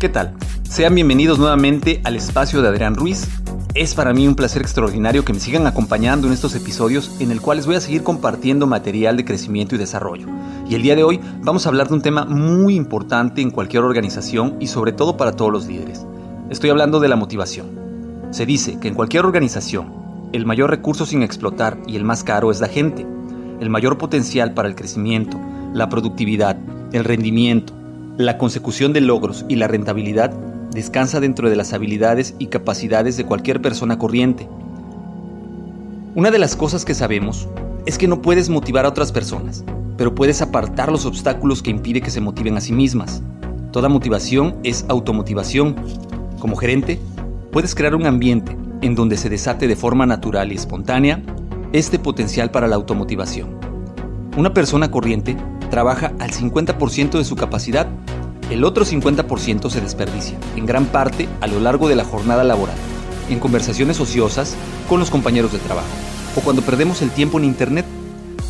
¿Qué tal? Sean bienvenidos nuevamente al espacio de Adrián Ruiz. Es para mí un placer extraordinario que me sigan acompañando en estos episodios en el cuales voy a seguir compartiendo material de crecimiento y desarrollo. Y el día de hoy vamos a hablar de un tema muy importante en cualquier organización y sobre todo para todos los líderes. Estoy hablando de la motivación. Se dice que en cualquier organización el mayor recurso sin explotar y el más caro es la gente. El mayor potencial para el crecimiento, la productividad, el rendimiento, la consecución de logros y la rentabilidad descansa dentro de las habilidades y capacidades de cualquier persona corriente. Una de las cosas que sabemos es que no puedes motivar a otras personas, pero puedes apartar los obstáculos que impiden que se motiven a sí mismas. Toda motivación es automotivación. Como gerente, puedes crear un ambiente en donde se desate de forma natural y espontánea este potencial para la automotivación. Una persona corriente trabaja al 50% de su capacidad, el otro 50% se desperdicia, en gran parte a lo largo de la jornada laboral, en conversaciones ociosas con los compañeros de trabajo, o cuando perdemos el tiempo en Internet.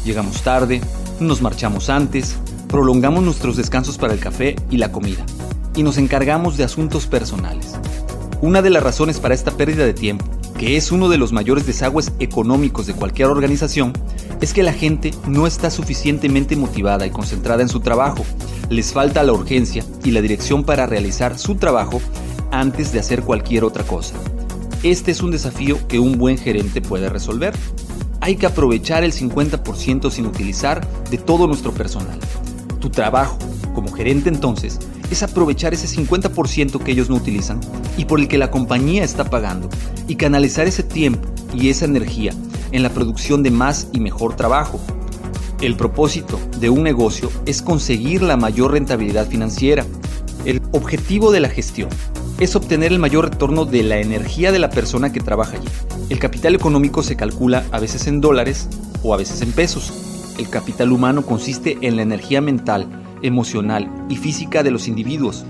Llegamos tarde, nos marchamos antes, prolongamos nuestros descansos para el café y la comida, y nos encargamos de asuntos personales. Una de las razones para esta pérdida de tiempo, que es uno de los mayores desagües económicos de cualquier organización, es que la gente no está suficientemente motivada y concentrada en su trabajo. Les falta la urgencia y la dirección para realizar su trabajo antes de hacer cualquier otra cosa. Este es un desafío que un buen gerente puede resolver. Hay que aprovechar el 50% sin utilizar de todo nuestro personal. Tu trabajo como gerente entonces es aprovechar ese 50% que ellos no utilizan y por el que la compañía está pagando y canalizar ese tiempo y esa energía en la producción de más y mejor trabajo. El propósito de un negocio es conseguir la mayor rentabilidad financiera. El objetivo de la gestión es obtener el mayor retorno de la energía de la persona que trabaja allí. El capital económico se calcula a veces en dólares o a veces en pesos. El capital humano consiste en la energía mental, emocional y física de los individuos.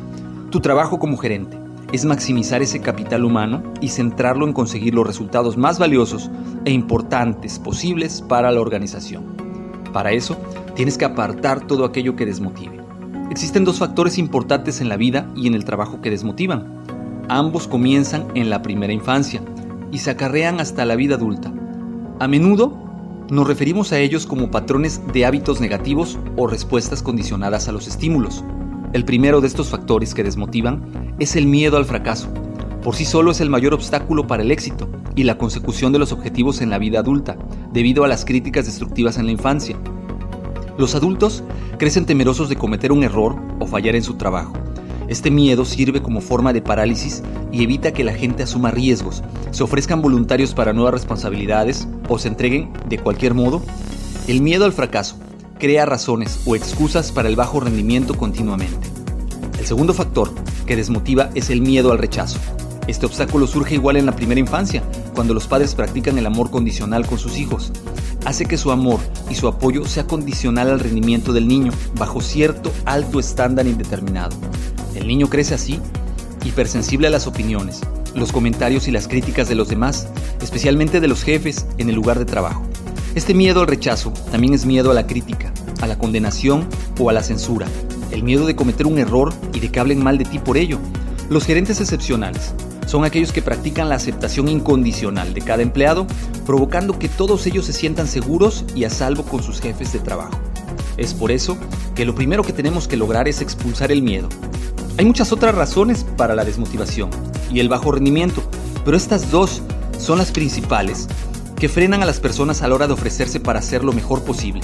Tu trabajo como gerente es maximizar ese capital humano y centrarlo en conseguir los resultados más valiosos e importantes posibles para la organización. Para eso, tienes que apartar todo aquello que desmotive. Existen dos factores importantes en la vida y en el trabajo que desmotivan. Ambos comienzan en la primera infancia y se acarrean hasta la vida adulta. A menudo nos referimos a ellos como patrones de hábitos negativos o respuestas condicionadas a los estímulos. El primero de estos factores que desmotivan es el miedo al fracaso. Por sí solo es el mayor obstáculo para el éxito y la consecución de los objetivos en la vida adulta, debido a las críticas destructivas en la infancia. Los adultos crecen temerosos de cometer un error o fallar en su trabajo. Este miedo sirve como forma de parálisis y evita que la gente asuma riesgos, se ofrezcan voluntarios para nuevas responsabilidades o se entreguen de cualquier modo. El miedo al fracaso crea razones o excusas para el bajo rendimiento continuamente. El segundo factor que desmotiva es el miedo al rechazo. Este obstáculo surge igual en la primera infancia, cuando los padres practican el amor condicional con sus hijos. Hace que su amor y su apoyo sea condicional al rendimiento del niño, bajo cierto alto estándar indeterminado. El niño crece así, hipersensible a las opiniones, los comentarios y las críticas de los demás, especialmente de los jefes en el lugar de trabajo. Este miedo al rechazo también es miedo a la crítica, a la condenación o a la censura, el miedo de cometer un error y de que hablen mal de ti por ello. Los gerentes excepcionales son aquellos que practican la aceptación incondicional de cada empleado, provocando que todos ellos se sientan seguros y a salvo con sus jefes de trabajo. Es por eso que lo primero que tenemos que lograr es expulsar el miedo. Hay muchas otras razones para la desmotivación y el bajo rendimiento, pero estas dos son las principales que frenan a las personas a la hora de ofrecerse para hacer lo mejor posible.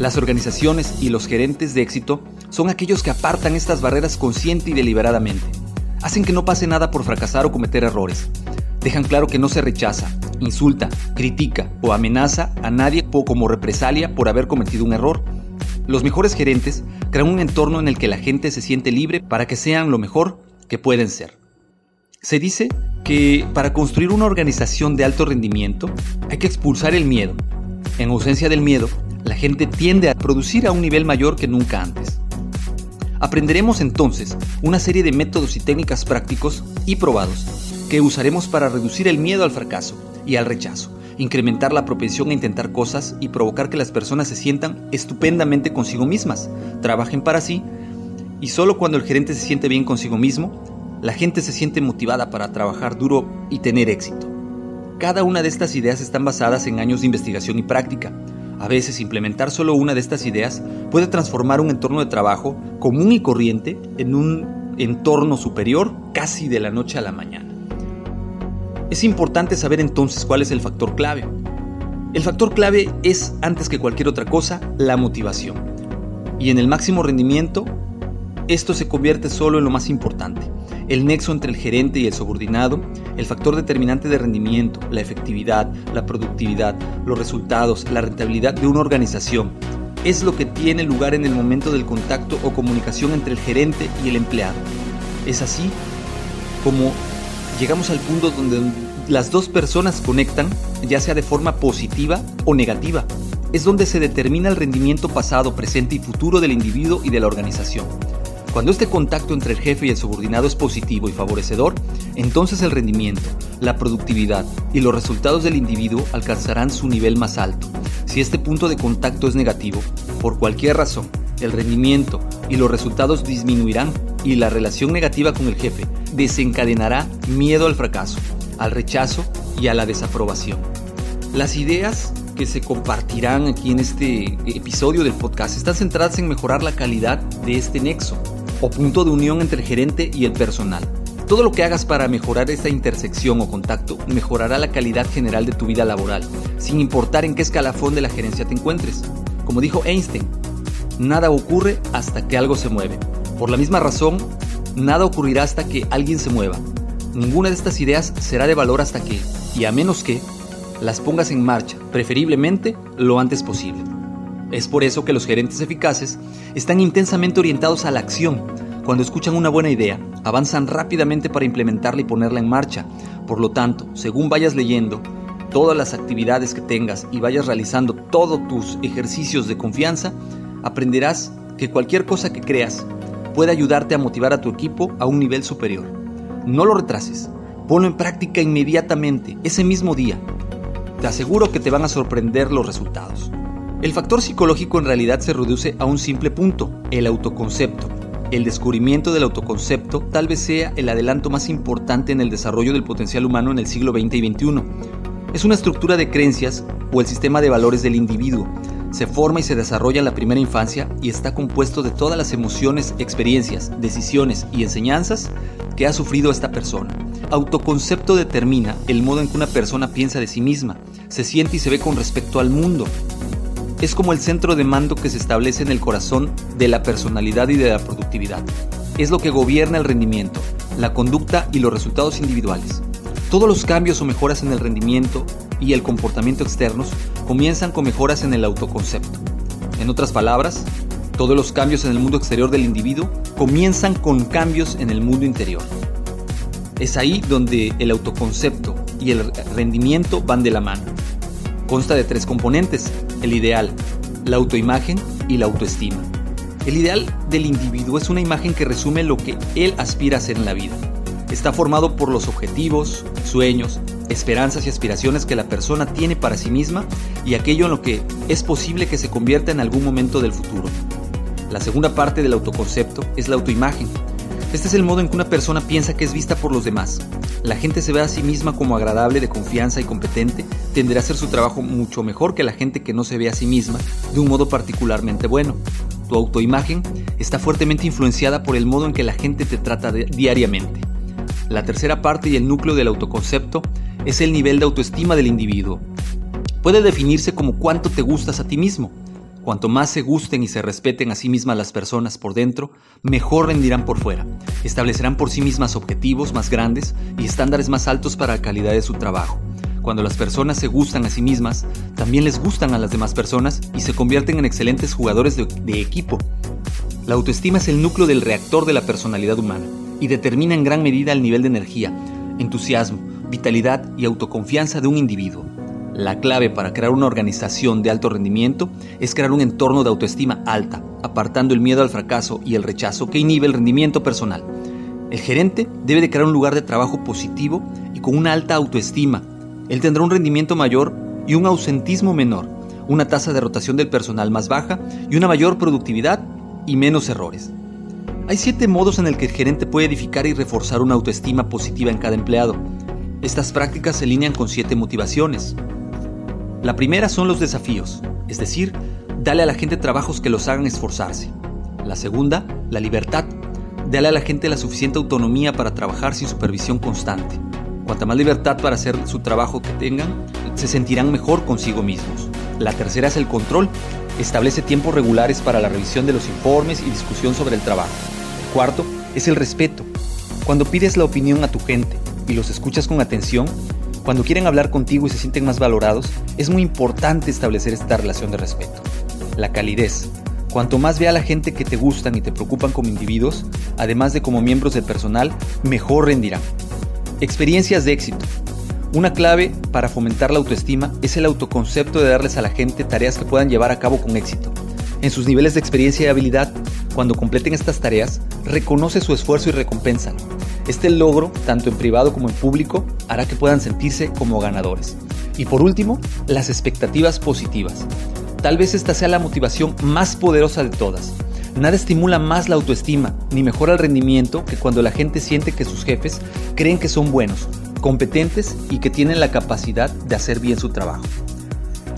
Las organizaciones y los gerentes de éxito son aquellos que apartan estas barreras consciente y deliberadamente. Hacen que no pase nada por fracasar o cometer errores. Dejan claro que no se rechaza, insulta, critica o amenaza a nadie como represalia por haber cometido un error. Los mejores gerentes crean un entorno en el que la gente se siente libre para que sean lo mejor que pueden ser. Se dice que para construir una organización de alto rendimiento hay que expulsar el miedo. En ausencia del miedo, la gente tiende a producir a un nivel mayor que nunca antes. Aprenderemos entonces una serie de métodos y técnicas prácticos y probados que usaremos para reducir el miedo al fracaso y al rechazo, incrementar la propensión a intentar cosas y provocar que las personas se sientan estupendamente consigo mismas, trabajen para sí y solo cuando el gerente se siente bien consigo mismo, la gente se siente motivada para trabajar duro y tener éxito. Cada una de estas ideas están basadas en años de investigación y práctica. A veces implementar solo una de estas ideas puede transformar un entorno de trabajo común y corriente en un entorno superior casi de la noche a la mañana. Es importante saber entonces cuál es el factor clave. El factor clave es, antes que cualquier otra cosa, la motivación. Y en el máximo rendimiento, esto se convierte solo en lo más importante, el nexo entre el gerente y el subordinado, el factor determinante de rendimiento, la efectividad, la productividad, los resultados, la rentabilidad de una organización. Es lo que tiene lugar en el momento del contacto o comunicación entre el gerente y el empleado. Es así como llegamos al punto donde las dos personas conectan, ya sea de forma positiva o negativa. Es donde se determina el rendimiento pasado, presente y futuro del individuo y de la organización. Cuando este contacto entre el jefe y el subordinado es positivo y favorecedor, entonces el rendimiento, la productividad y los resultados del individuo alcanzarán su nivel más alto. Si este punto de contacto es negativo, por cualquier razón, el rendimiento y los resultados disminuirán y la relación negativa con el jefe desencadenará miedo al fracaso, al rechazo y a la desaprobación. Las ideas que se compartirán aquí en este episodio del podcast están centradas en mejorar la calidad de este nexo o punto de unión entre el gerente y el personal. Todo lo que hagas para mejorar esta intersección o contacto mejorará la calidad general de tu vida laboral, sin importar en qué escalafón de la gerencia te encuentres. Como dijo Einstein, nada ocurre hasta que algo se mueve. Por la misma razón, nada ocurrirá hasta que alguien se mueva. Ninguna de estas ideas será de valor hasta que, y a menos que, las pongas en marcha, preferiblemente lo antes posible. Es por eso que los gerentes eficaces están intensamente orientados a la acción. Cuando escuchan una buena idea, avanzan rápidamente para implementarla y ponerla en marcha. Por lo tanto, según vayas leyendo todas las actividades que tengas y vayas realizando todos tus ejercicios de confianza, aprenderás que cualquier cosa que creas puede ayudarte a motivar a tu equipo a un nivel superior. No lo retrases, ponlo en práctica inmediatamente, ese mismo día. Te aseguro que te van a sorprender los resultados. El factor psicológico en realidad se reduce a un simple punto, el autoconcepto. El descubrimiento del autoconcepto tal vez sea el adelanto más importante en el desarrollo del potencial humano en el siglo XX y XXI. Es una estructura de creencias o el sistema de valores del individuo, se forma y se desarrolla en la primera infancia y está compuesto de todas las emociones, experiencias, decisiones y enseñanzas que ha sufrido esta persona. Autoconcepto determina el modo en que una persona piensa de sí misma, se siente y se ve con respecto al mundo. Es como el centro de mando que se establece en el corazón de la personalidad y de la productividad. Es lo que gobierna el rendimiento, la conducta y los resultados individuales. Todos los cambios o mejoras en el rendimiento y el comportamiento externos comienzan con mejoras en el autoconcepto. En otras palabras, todos los cambios en el mundo exterior del individuo comienzan con cambios en el mundo interior. Es ahí donde el autoconcepto y el rendimiento van de la mano. Consta de tres componentes, el ideal, la autoimagen y la autoestima. El ideal del individuo es una imagen que resume lo que él aspira a ser en la vida. Está formado por los objetivos, sueños, esperanzas y aspiraciones que la persona tiene para sí misma y aquello en lo que es posible que se convierta en algún momento del futuro. La segunda parte del autoconcepto es la autoimagen. Este es el modo en que una persona piensa que es vista por los demás. La gente se ve a sí misma como agradable, de confianza y competente, tenderá a hacer su trabajo mucho mejor que la gente que no se ve a sí misma de un modo particularmente bueno. Tu autoimagen está fuertemente influenciada por el modo en que la gente te trata diariamente. La tercera parte y el núcleo del autoconcepto es el nivel de autoestima del individuo. Puede definirse como cuánto te gustas a ti mismo, Cuanto más se gusten y se respeten a sí mismas las personas por dentro, mejor rendirán por fuera. Establecerán por sí mismas objetivos más grandes y estándares más altos para la calidad de su trabajo. Cuando las personas se gustan a sí mismas, también les gustan a las demás personas y se convierten en excelentes jugadores de, equipo. La autoestima es el núcleo del reactor de la personalidad humana y determina en gran medida el nivel de energía, entusiasmo, vitalidad y autoconfianza de un individuo. La clave para crear una organización de alto rendimiento es crear un entorno de autoestima alta, apartando el miedo al fracaso y el rechazo que inhibe el rendimiento personal. El gerente debe de crear un lugar de trabajo positivo y con una alta autoestima. Él tendrá un rendimiento mayor y un ausentismo menor, una tasa de rotación del personal más baja y una mayor productividad y menos errores. Hay siete modos en el que el gerente puede edificar y reforzar una autoestima positiva en cada empleado. Estas prácticas se alinean con siete motivaciones. La primera son los desafíos, es decir, dale a la gente trabajos que los hagan esforzarse. La segunda, la libertad. Dale a la gente la suficiente autonomía para trabajar sin supervisión constante. Cuanta más libertad para hacer su trabajo que tengan, se sentirán mejor consigo mismos. La tercera es el control. Establece tiempos regulares para la revisión de los informes y discusión sobre el trabajo. El cuarto es el respeto. Cuando pides la opinión a tu gente y los escuchas con atención, cuando quieren hablar contigo y se sienten más valorados, es muy importante establecer esta relación de respeto. La calidez. Cuanto más ve a la gente que te gustan y te preocupan como individuos, además de como miembros del personal, mejor rendirán. Experiencias de éxito. Una clave para fomentar la autoestima es el autoconcepto de darles a la gente tareas que puedan llevar a cabo con éxito. En sus niveles de experiencia y habilidad, cuando completen estas tareas, reconoce su esfuerzo y recompensa. Este logro, tanto en privado como en público, hará que puedan sentirse como ganadores. Y por último, las expectativas positivas. Tal vez esta sea la motivación más poderosa de todas. Nada estimula más la autoestima ni mejora el rendimiento que cuando la gente siente que sus jefes creen que son buenos, competentes y que tienen la capacidad de hacer bien su trabajo.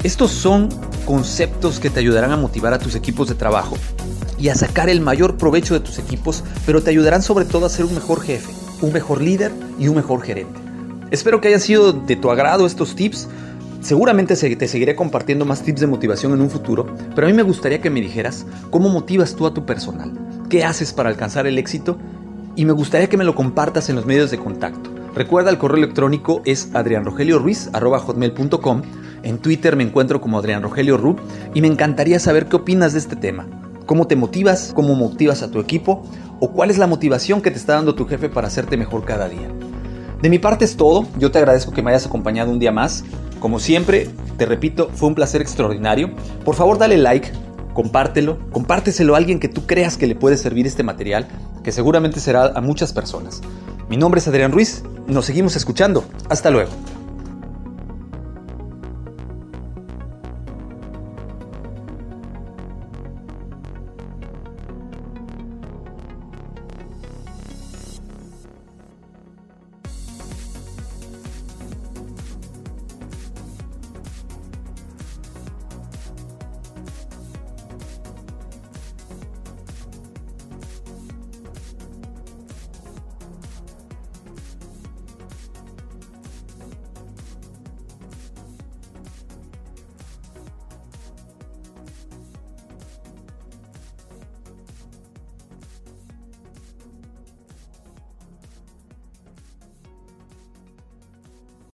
Estos son conceptos que te ayudarán a motivar a tus equipos de trabajo y a sacar el mayor provecho de tus equipos, pero te ayudarán sobre todo a ser un mejor jefe, un mejor líder y un mejor gerente. Espero que hayan sido de tu agrado estos tips. Seguramente te seguiré compartiendo más tips de motivación en un futuro, pero a mí me gustaría que me dijeras cómo motivas tú a tu personal, qué haces para alcanzar el éxito y me gustaría que me lo compartas en los medios de contacto. Recuerda, el correo electrónico es adrianrogelioruiz.com. En Twitter me encuentro como Adrián Rogelio y me encantaría saber qué opinas de este tema. ¿Cómo te motivas? ¿Cómo motivas a tu equipo? ¿O cuál es la motivación que te está dando tu jefe para hacerte mejor cada día? De mi parte es todo. Yo te agradezco que me hayas acompañado un día más. Como siempre, te repito, fue un placer extraordinario. Por favor, dale like, compártelo, compárteselo a alguien que tú creas que le puede servir este material, que seguramente será a muchas personas. Mi nombre es Adrián Ruiz. Nos seguimos escuchando. Hasta luego.